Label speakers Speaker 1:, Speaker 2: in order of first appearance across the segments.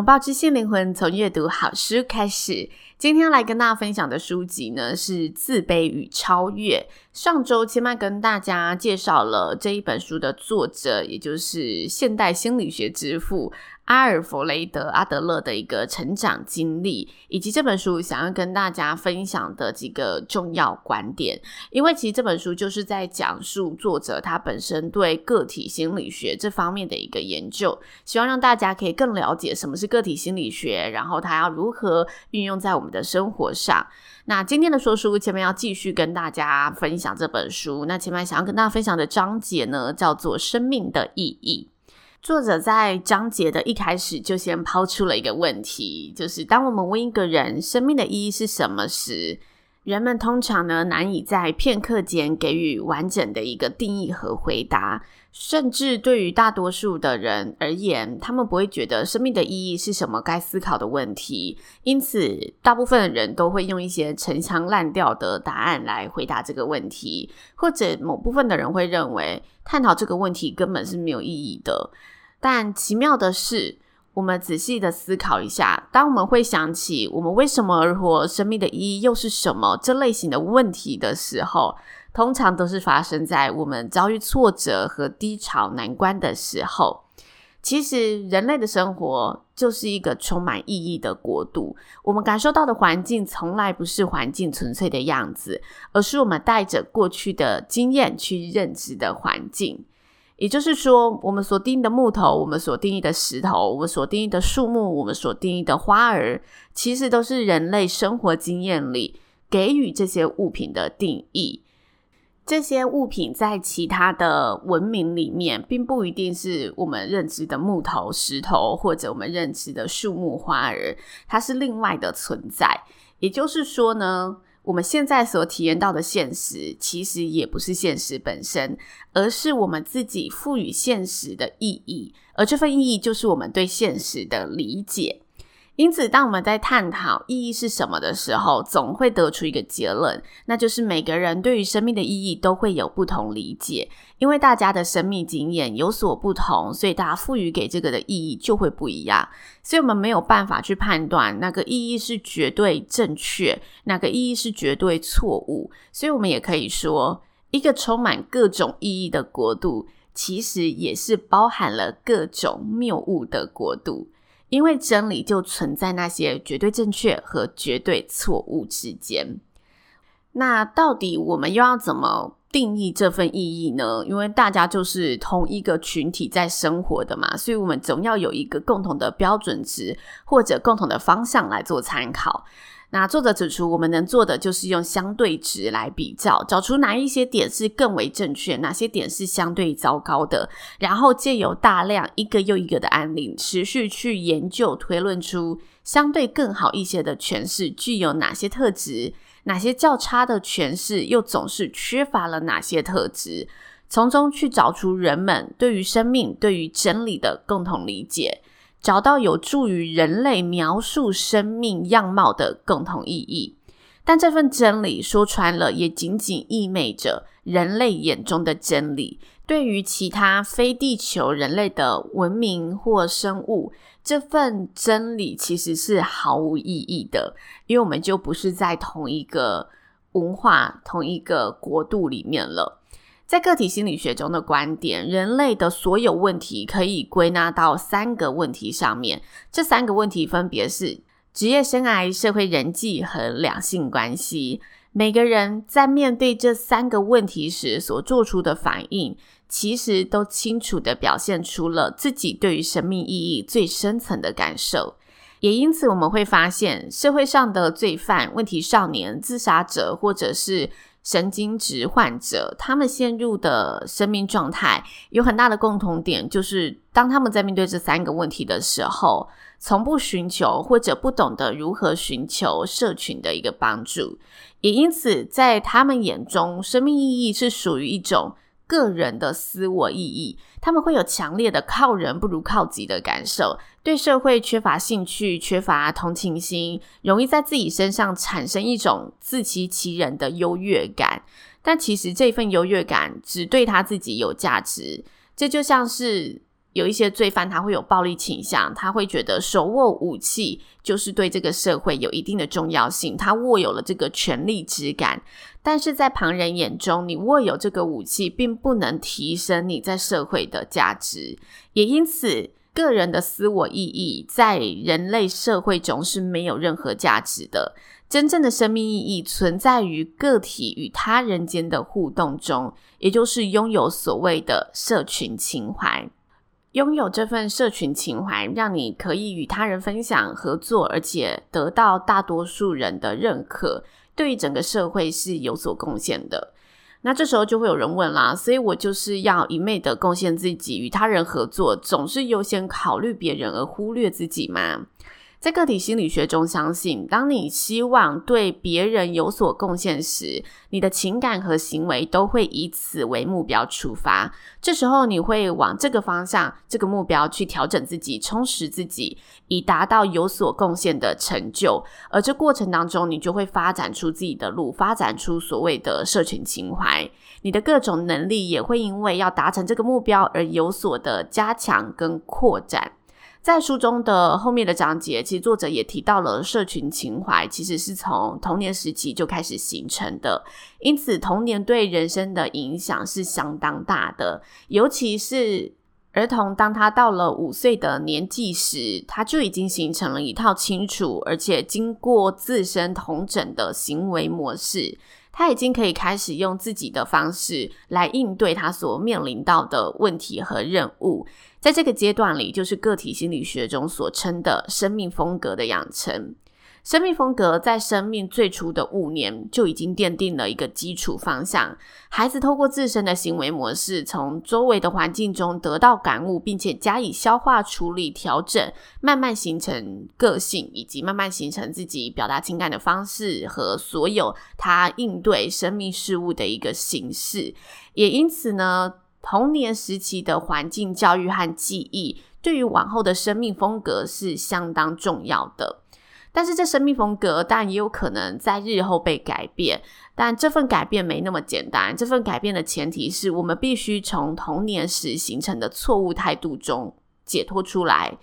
Speaker 1: 拥抱知性灵魂，从阅读好书开始。今天来跟大家分享的书籍呢，是《自卑与超越》。上周千麦跟大家介绍了这一本书的作者，也就是现代心理学之父。阿尔弗雷德·阿德勒的一个成长经历，以及这本书想要跟大家分享的几个重要观点。因为其实这本书就是在讲述作者他本身对个体心理学这方面的一个研究，希望让大家可以更了解什么是个体心理学，然后它要如何运用在我们的生活上。那今天的说书，前面要继续跟大家分享这本书。那前面想要跟大家分享的章节呢，叫做“生命的意义”。作者在章节的一开始就先抛出了一个问题，就是当我们问一个人生命的意义是什么时，人们通常呢难以在片刻间给予完整的一个定义和回答，甚至对于大多数的人而言，他们不会觉得生命的意义是什么该思考的问题，因此大部分的人都会用一些陈腔滥调的答案来回答这个问题，或者某部分的人会认为探讨这个问题根本是没有意义的。但奇妙的是，我们仔细的思考一下，当我们会想起我们为什么而活、生命的意义又是什么这类型的问题的时候，通常都是发生在我们遭遇挫折和低潮难关的时候。其实，人类的生活就是一个充满意义的国度。我们感受到的环境，从来不是环境纯粹的样子，而是我们带着过去的经验去认知的环境。也就是说，我们所定义的木头，我们所定义的石头，我们所定义的树木，我们所定义的花儿，其实都是人类生活经验里给予这些物品的定义。这些物品在其他的文明里面，并不一定是我们认知的木头、石头，或者我们认知的树木、花儿，它是另外的存在。也就是说呢，我们现在所体验到的现实，其实也不是现实本身，而是我们自己赋予现实的意义，而这份意义就是我们对现实的理解。因此，当我们在探讨意义是什么的时候，总会得出一个结论，那就是每个人对于生命的意义都会有不同理解。因为大家的生命经验有所不同，所以大家赋予给这个的意义就会不一样。所以我们没有办法去判断哪个意义是绝对正确，哪个意义是绝对错误。所以我们也可以说，一个充满各种意义的国度，其实也是包含了各种谬误的国度。因为真理就存在那些绝对正确和绝对错误之间。那到底我们又要怎么定义这份意义呢？因为大家就是同一个群体在生活的嘛，所以我们总要有一个共同的标准值或者共同的方向来做参考。那作者指出，我们能做的就是用相对值来比较，找出哪一些点是更为正确，哪些点是相对糟糕的，然后借由大量一个又一个的案例，持续去研究推论出相对更好一些的诠释具有哪些特质，哪些较差的诠释又总是缺乏了哪些特质，从中去找出人们对于生命、对于真理的共同理解。找到有助于人类描述生命样貌的共同意义，但这份真理说穿了，也仅仅意味着人类眼中的真理。对于其他非地球人类的文明或生物，这份真理其实是毫无意义的，因为我们就不是在同一个文化、同一个国度里面了。在个体心理学中的观点，人类的所有问题可以归纳到三个问题上面。这三个问题分别是职业生涯、社会人际和两性关系。每个人在面对这三个问题时所做出的反应，其实都清楚地表现出了自己对于生命意义最深层的感受。也因此，我们会发现社会上的罪犯、问题少年、自杀者，或者是神经质患者，他们陷入的生命状态有很大的共同点，就是当他们在面对这三个问题的时候，从不寻求或者不懂得如何寻求社群的一个帮助。也因此，在他们眼中，生命意义是属于一种个人的私我意义。他们会有强烈的靠人不如靠己的感受，对社会缺乏兴趣，缺乏同情心，容易在自己身上产生一种自欺欺人的优越感。但其实这份优越感只对他自己有价值。这就像是。有一些罪犯，他会有暴力倾向，他会觉得手握武器就是对这个社会有一定的重要性，他握有了这个权力之感。但是在旁人眼中，你握有这个武器，并不能提升你在社会的价值，也因此，个人的私我意义在人类社会中是没有任何价值的。真正的生命意义存在于个体与他人间的互动中，也就是拥有所谓的社群情怀。拥有这份社群情怀，让你可以与他人分享、合作，而且得到大多数人的认可，对于整个社会是有所贡献的。那这时候就会有人问啦，所以我就是要一昧的贡献自己，与他人合作，总是优先考虑别人而忽略自己吗？在个体心理学中，相信当你希望对别人有所贡献时，你的情感和行为都会以此为目标出发。这时候，你会往这个方向、这个目标去调整自己、充实自己，以达到有所贡献的成就。而这过程当中，你就会发展出自己的路，发展出所谓的社群情怀。你的各种能力也会因为要达成这个目标而有所的加强跟扩展。在书中的后面的章节，其实作者也提到了社群情怀，其实是从童年时期就开始形成的。因此，童年对人生的影响是相当大的。尤其是儿童，当他到了五岁的年纪时，他就已经形成了一套清楚而且经过自身统整的行为模式。他已经可以开始用自己的方式来应对他所面临到的问题和任务。在这个阶段里，就是个体心理学中所称的生命风格的养成。生命风格在生命最初的五年就已经奠定了一个基础方向。孩子透过自身的行为模式，从周围的环境中得到感悟，并且加以消化、处理、调整，慢慢形成个性，以及慢慢形成自己表达情感的方式和所有他应对生命事物的一个形式。也因此呢，童年时期的环境教育和记忆，对于往后的生命风格是相当重要的。但是这生命风格，但也有可能在日后被改变。但这份改变没那么简单。这份改变的前提是我们必须从童年时形成的错误态度中解脱出来。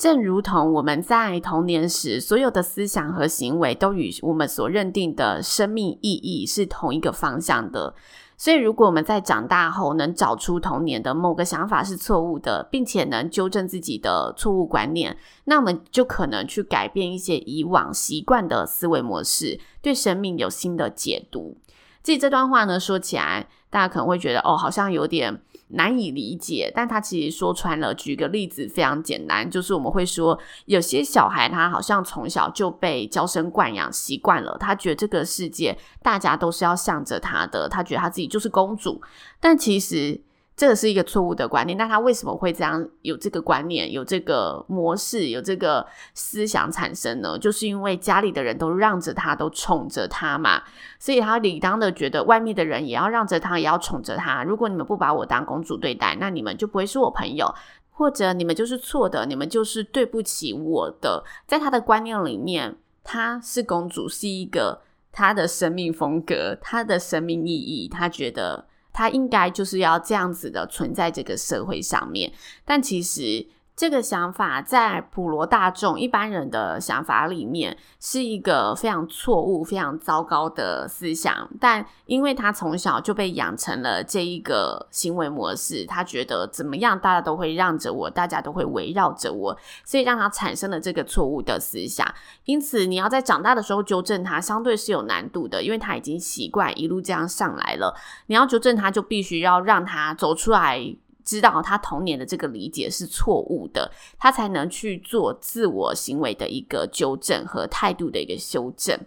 Speaker 1: 正如同我们在童年时所有的思想和行为，都与我们所认定的生命意义是同一个方向的。所以，如果我们在长大后能找出童年的某个想法是错误的，并且能纠正自己的错误观念，那我们就可能去改变一些以往习惯的思维模式，对生命有新的解读。自己这段话呢，说起来，大家可能会觉得哦，好像有点难以理解。但他其实说穿了，举个例子非常简单，就是我们会说，有些小孩他好像从小就被娇生惯养习惯了，他觉得这个世界大家都是要向着他的，他觉得他自己就是公主，但其实。这个是一个错误的观念，那他为什么会这样有这个观念、有这个模式、有这个思想产生呢？就是因为家里的人都让着他，都宠着他嘛，所以他理当的觉得外面的人也要让着他，也要宠着他。如果你们不把我当公主对待，那你们就不会是我朋友，或者你们就是错的，你们就是对不起我的。在他的观念里面，她是公主，是一个她的生命风格，她的生命意义，他觉得。他应该就是要这样子的存在这个社会上面，但其实。这个想法在普罗大众一般人的想法里面是一个非常错误、非常糟糕的思想，但因为他从小就被养成了这一个行为模式，他觉得怎么样大家都会让着我，大家都会围绕着我，所以让他产生了这个错误的思想。因此，你要在长大的时候纠正他，相对是有难度的，因为他已经习惯一路这样上来了。你要纠正他，就必须要让他走出来。知道他童年的这个理解是错误的，他才能去做自我行为的一个纠正和态度的一个修正。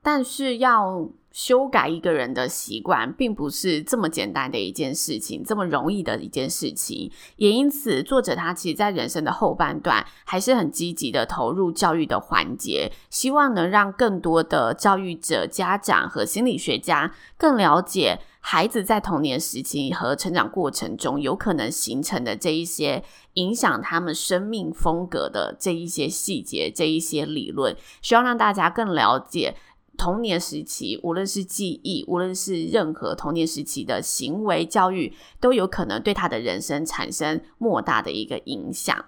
Speaker 1: 但是要修改一个人的习惯，并不是这么简单的一件事情，这么容易的一件事情。也因此，作者他其实在人生的后半段，还是很积极的投入教育的环节，希望能让更多的教育者、家长和心理学家更了解孩子在童年时期和成长过程中有可能形成的这一些影响他们生命风格的这一些细节、这一些理论，希望让大家更了解。童年时期，无论是记忆，无论是任何童年时期的行为教育，都有可能对他的人生产生莫大的一个影响。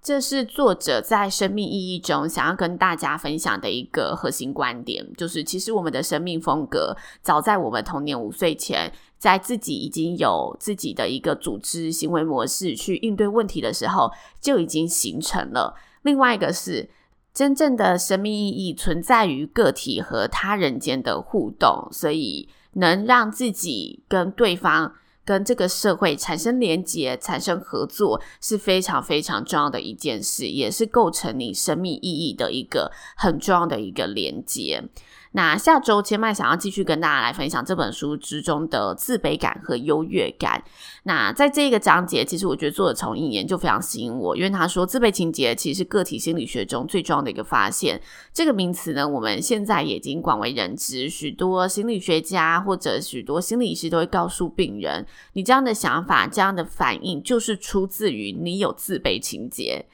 Speaker 1: 这是作者在生命意义中想要跟大家分享的一个核心观点，就是其实我们的生命风格，早在我们童年五岁前，在自己已经有自己的一个组织行为模式去应对问题的时候，就已经形成了。另外一个是。真正的生命意义存在于个体和他人间的互动，所以能让自己跟对方、跟这个社会产生连接、产生合作是非常非常重要的一件事，也是构成你生命意义的一个很重要的一个连接。那下周千麦想要继续跟大家来分享这本书之中的自卑感和优越感。那在这个章节，其实我觉得作者从引言就非常吸引我，因为他说自卑情结其实是个体心理学中最重要的一个发现。这个名词呢，我们现在已经广为人知，许多心理学家或者许多心理医师都会告诉病人，你这样的想法、这样的反应，就是出自于你有自卑情结。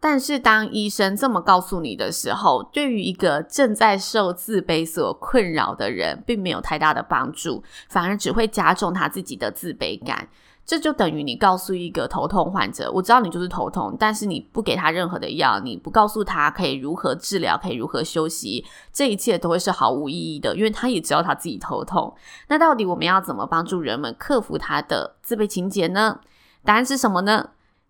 Speaker 1: 但是，当医生这么告诉你的时候，对于一个正在受自卑所困扰的人，并没有太大的帮助，反而只会加重他自己的自卑感。这就等于你告诉一个头痛患者：“我知道你就是头痛，但是你不给他任何的药，你不告诉他可以如何治疗，可以如何休息，这一切都会是毫无意义的，因为他也知道他自己头痛。那到底我们要怎么帮助人们克服他的自卑情结呢？答案是什么呢？”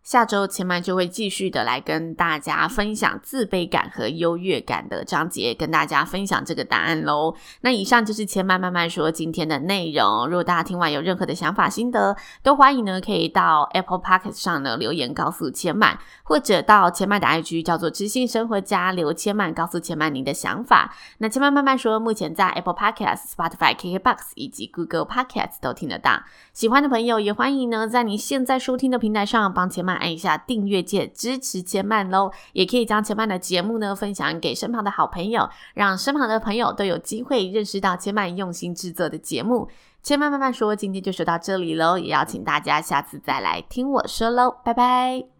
Speaker 1: 下周千麦就会继续的来跟大家分享自卑感和优越感的章节，跟大家分享这个答案喽。那以上就是千麦慢慢说今天的内容。如果大家听完有任何的想法心得，都欢迎呢可以到 Apple Podcast 上呢留言告诉千麦，或者到千麦的 IG 叫做知性生活家刘千麦，告诉千麦您的想法。那千麦慢慢说，目前在 Apple Podcast、Spotify、KKBox 以及 Google Podcast 都听得到。喜欢的朋友也欢迎呢在你现在收听的平台上帮千麦。按一下订阅键支持千曼喽，也可以将千曼的节目呢分享给身旁的好朋友，让身旁的朋友都有机会认识到千曼用心制作的节目。千曼慢慢说，今天就说到这里喽，也邀请大家下次再来听我说喽，拜拜。